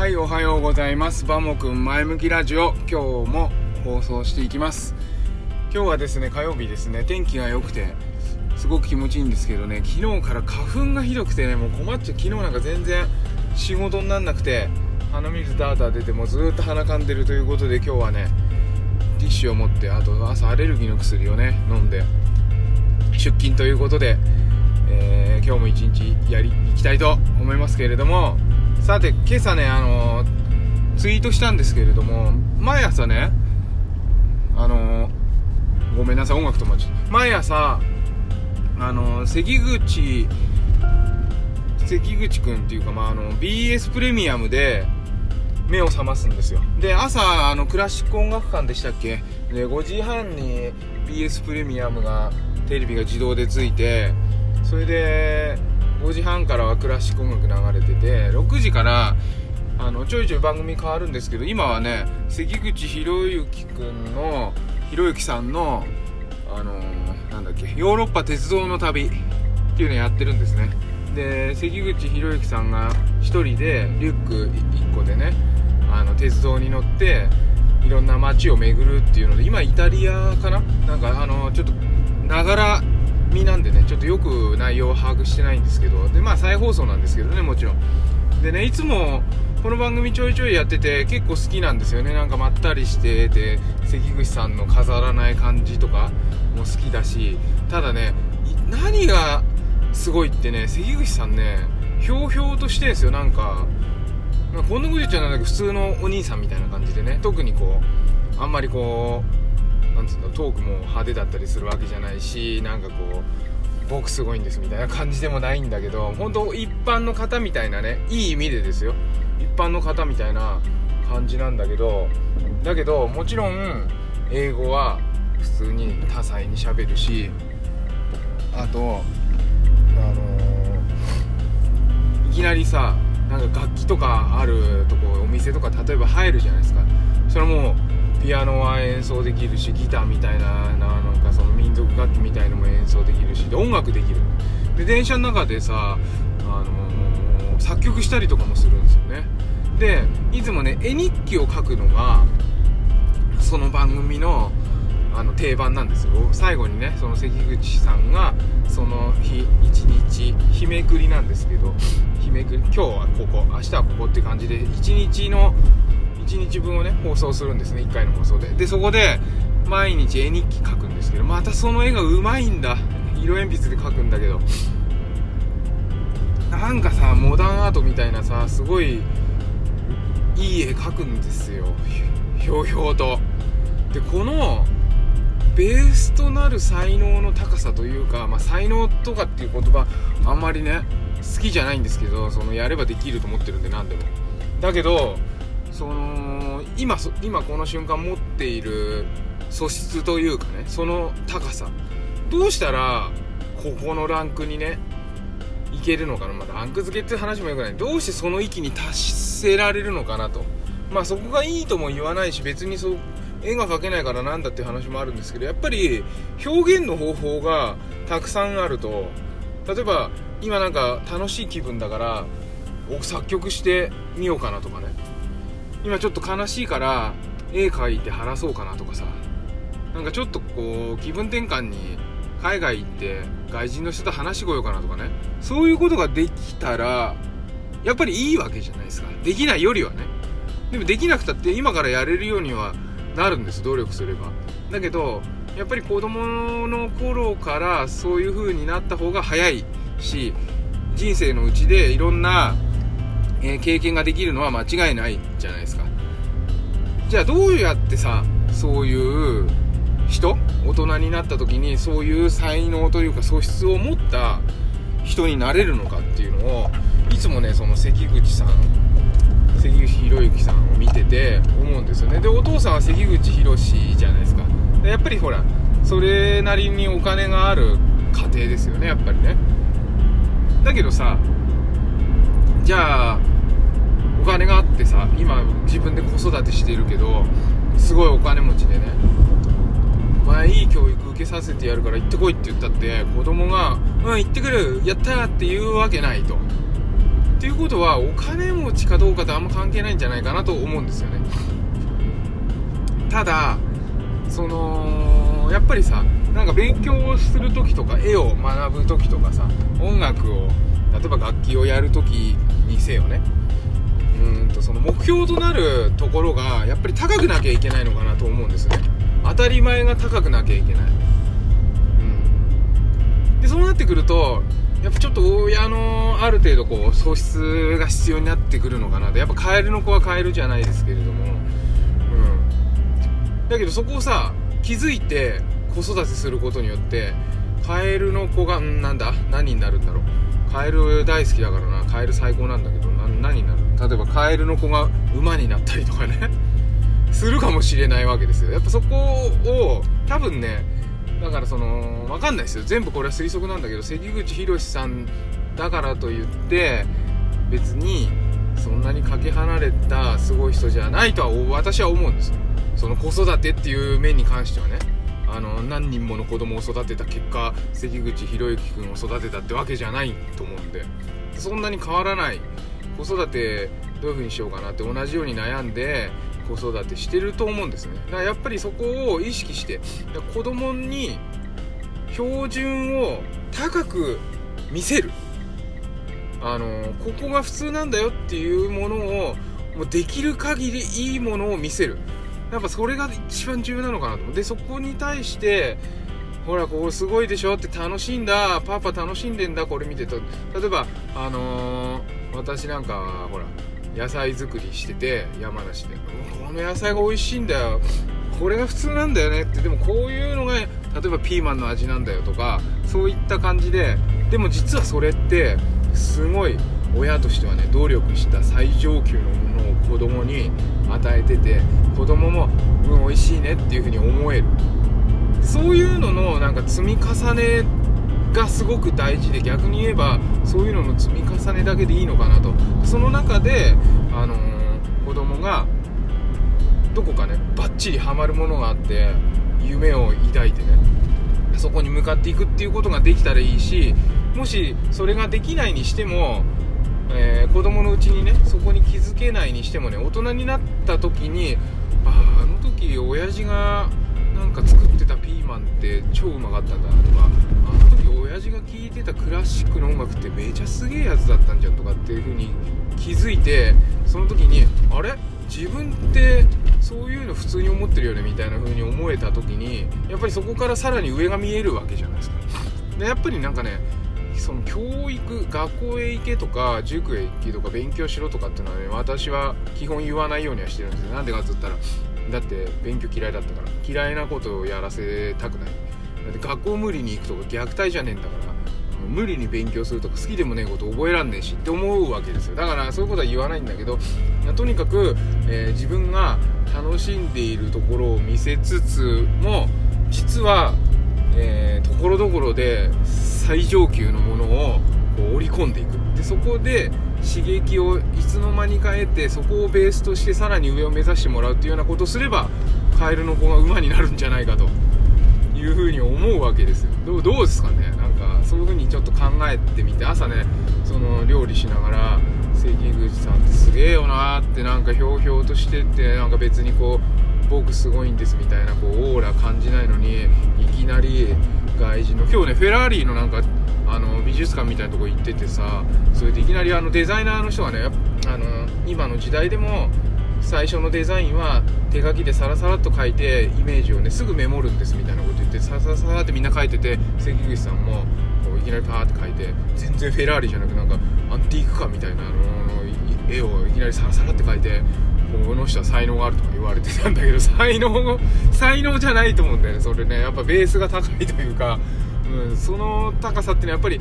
はいおはようございます。バモくん前向きラジオ。今日も放送していきます。今日はですね火曜日ですね。天気が良くてすごく気持ちいいんですけどね。昨日から花粉がひどくてねもう困っちゃう。昨日なんか全然仕事になんなくて鼻水ダーダー出てもずっと鼻かんでるということで今日はねティッシュを持ってあと朝アレルギーの薬をね飲んで出勤ということで、えー、今日も一日やりいきたいと思いますけれどもさて今朝ねあの、ツイートしたんですけれども毎朝ねあの、ごめんなさい音楽止まっちゃった。毎朝あの関口関口君っていうか、まあ、あの BS プレミアムで目を覚ますんですよ。で朝あのクラシック音楽館でしたっけ？で5時半に BS プレミアムがテレビが自動でついてそれで5時半からはクラシック音楽流れてて6時からあのちょいちょい番組変わるんですけど今はね関口博之君の博之さんのあのー、なんだっけヨーロッパ鉄道の旅っていうのやってるんですね。で関口博之さんが1人でリュック1個でねあの鉄道に乗っていろんな街を巡るっていうので今イタリアかな？なんかあのちょっとながら見なんでねちょっとよく内容を把握してないんですけどでまあ再放送なんですけどねもちろん。でねいつもこの番組ちょいちょいやってて結構好きなんですよね。なんかまったりしてて関口さんの飾らない感じとかも好きだしただね何がすごいってね関口さんねひょうひょうとしてんですよ。なんか、こんなこと言っちゃなんだけど普通のお兄さんみたいな感じでね特にこうあんまりこうなんつうのトークも派手だったりするわけじゃないしなんかこう僕すごいんですみたいな感じでもないんだけど本当一般の方みたいなねいい意味でですよ。一般の方みたいな感じなんだけどだけどもちろん英語は普通に多彩にしゃべるしあとあのー、いきなりさなんか楽器とかあるとこお店とか例えば入るじゃないですか。それもピアノは演奏できるしギターみたいななんかその民族楽器みたいのも演奏できるしで音楽できる。で電車の中でさ、あのー、作曲したりとかもするんですよね。でいつもね絵日記を書くのがその番組のあの定番なんですよ。最後にねその関口さんがその日一日日めくりなんですけど日めくり今日はここ明日はここって感じで1日の1日分をね放送するんですね。1回の放送で。でそこで毎日絵日記書くんですけどまたその絵がうまいんだ。色鉛筆で描くんだけど。なんかさモダンアートみたいなさすごいいい絵描くんですよ。ひょうひょうと。でこのベースとなる才能の高さというか、まあ、才能とかっていう言葉あんまりね好きじゃないんですけどそのやればできると思ってるんで何でも。だけどその今今この瞬間持っている素質というかねその高さ。どうしたらここのランクにねいけるのかな、まあ、ランク付けって話もよくない。どうしてその域に達せられるのかなと。まあそこがいいとも言わないし別にそう絵が描けないからなんだっていう話もあるんですけどやっぱり表現の方法がたくさんあると例えば今なんか楽しい気分だから作曲してみようかなとかね。今ちょっと悲しいから絵描いて晴らそうかなとかさ。なんかちょっとこう気分転換に海外行って外人の人と話しこようかなとかね。そういうことができたらやっぱりいいわけじゃないですか。できないよりはね。でもできなくたって今からやれるようにはなるんです努力すれば。だけどやっぱり子供の頃からそういう風になった方が早いし人生のうちでいろんな、えー、経験ができるのは間違いないじゃないですか。じゃあどうやってさそういう人大人になった時にそういう才能というか素質を持った人になれるのかっていうのをいつもねその関口さん関口博之さんを見てて思うんですよね。でお父さんは関口宏じゃないですか。でやっぱりほらそれなりにお金がある家庭ですよねやっぱりね。だけどさじゃあ金があってさ今自分で子育てしてるけどすごいお金持ちでねお前いい教育受けさせてやるから行ってこいって言ったって子供が「うん行ってくるやった!」って言うわけないとっていうことはお金持ちかどうかとあんま関係ないんじゃないかなと思うんですよねただそのやっぱりさなんか勉強をする時とか絵を学ぶ時とかさ音楽を例えば楽器をやる時にせよねうんとその目標となるところがやっぱり高くなきゃいけないのかなと思うんですね。当たり前が高くなきゃいけない、うん、でそうなってくるとやっぱちょっと親のある程度こう素質が必要になってくるのかなと。やっぱカエルの子はカエルじゃないですけれども。うん。だけどそこをさ気づいて子育てすることによってカエルの子がんなんだ？何になるんだろう？カエル大好きだからな。カエル最高なんだけど何になる例えばカエルの子が馬になったりとかね。するかもしれないわけですよ。やっぱそこを多分ねだからその分かんないですよ。全部これは推測なんだけど関口宏さんだからといって別にそんなにかけ離れたすごい人じゃないとは私は思うんですその子育てっていう面に関してはね。あの何人もの子供を育てた結果関口博之君を育てたってわけじゃないと思うんで。そんなに変わらない子育てどういう風にしようかなって同じように悩んで子育てしてると思うんですね。だからやっぱりそこを意識して子供に標準を高く見せる。あのここが普通なんだよっていうものをもうできる限りいいものを見せる。やっぱそれが一番重要なのかなと。でそこに対してほらここすごいでしょって楽しいんだ。パパ楽しんでんだ。これ見てと。例えばあのー、私なんかはほら野菜作りしてて山梨で。この野菜が美味しいんだよ。これが普通なんだよね。ってでもこういうのが例えばピーマンの味なんだよとかそういった感じででも実はそれってすごい親としてはね努力した最上級のものを子供に与えてて子供もうん美味しいねっていう風に思える。そういうののなんか積み重ねがすごく大事で逆に言えばそういうのの積み重ねだけでいいのかなと。その中で、あのー、子供がどこかねバッチリハマるものがあって夢を抱いてねそこに向かっていくっていうことができたらいいしもしそれができないにしてもえー、子供のうちにねそこに気づけないにしてもね大人になった時にあああの時親父がなんか作ってたピーマンって超うまかったんだなとか親父が聴いてたクラシックの音楽ってめちゃすげえやつだったんじゃんとかっていう風に気づいてその時にあれ？自分ってそういうの普通に思ってるよねみたいな風に思えた時にやっぱりそこからさらに上が見えるわけじゃないですか。でやっぱりなんかねその教育学校へ行けとか塾へ行けとか勉強しろとかっていうのはね私は基本言わないようにはしてるんですよ。なんでかっつったらだって勉強嫌いだったから嫌いなことをやらせたくない。だって学校無理に行くとか虐待じゃねえんだから無理に勉強するとか好きでもねえこと覚えらんねえしって思うわけですよ。だからそういうことは言わないんだけどとにかく、えー、自分が楽しんでいるところを見せつつも実はところどころで最上級のものをこう織り込んでいく。でそこで刺激をいつの間にか得てそこをベースとしてさらに上を目指してもらうっていうようなことをすればカエルの子が馬になるんじゃないかと。いうふうに思うわけですよ。どうどうですかね？なんかそういうふうにちょっと考えてみて朝ねその料理しながら関口さんってすげえよなってなんかひょうひょうとしてってなんか別にこう僕すごいんですみたいなこうオーラ感じないのにいきなり外人の今日ねフェラーリのなんかあの美術館みたいなとこ行っててさそれでいきなりあのデザイナーの人がねあの今の時代でも最初のデザインは手書きでサラサラっと書いてイメージをねすぐメモるんですみたいなこと言ってサラサラサラってみんな書いてて関口さんもこういきなりパーって書いて全然フェラーリじゃなくなんかアンティークかみたいなの絵をいきなりサラサラって書いてこの人は才能があるとか言われてたんだけど 才能才能じゃないと思うんだよねそれね。やっぱベースが高いというか、うん、その高さってのはやっぱり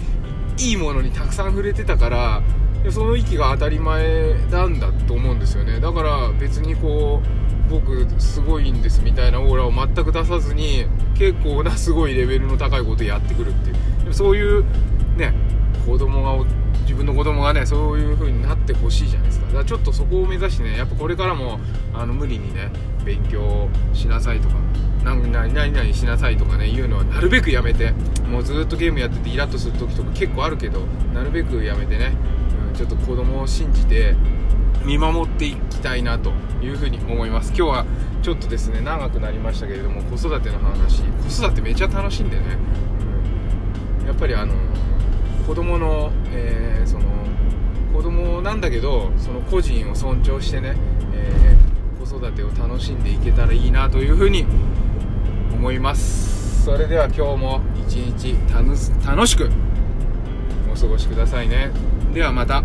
いいものにたくさん触れてたからその域が当たり前なんだと思うんですよね。だから別にこう僕すごいんですみたいなオーラを全く出さずに結構なすごいレベルの高いことやってくるっていう。そういうね子供が自分の子供がねそういう風になってほしいじゃないですか。だからちょっとそこを目指してねやっぱこれからもあの無理にね勉強しなさいとか何々何々しなさいとかね言うのはなるべくやめてもうずっとゲームやっててイラッとする時とか結構あるけどなるべくやめてね、ちょっと子供を信じて見守っていきたいなというふうに思います。今日はちょっとですね長くなりましたけれども子育ての話。子育てめちゃ楽しいんでね、うん、やっぱりあの子供の、えー、その子供なんだけどその個人を尊重してね、えー、子育てを楽しんでいけたらいいなというふうに思います。それでは今日も一日楽しくお過ごしくださいね。ではまた。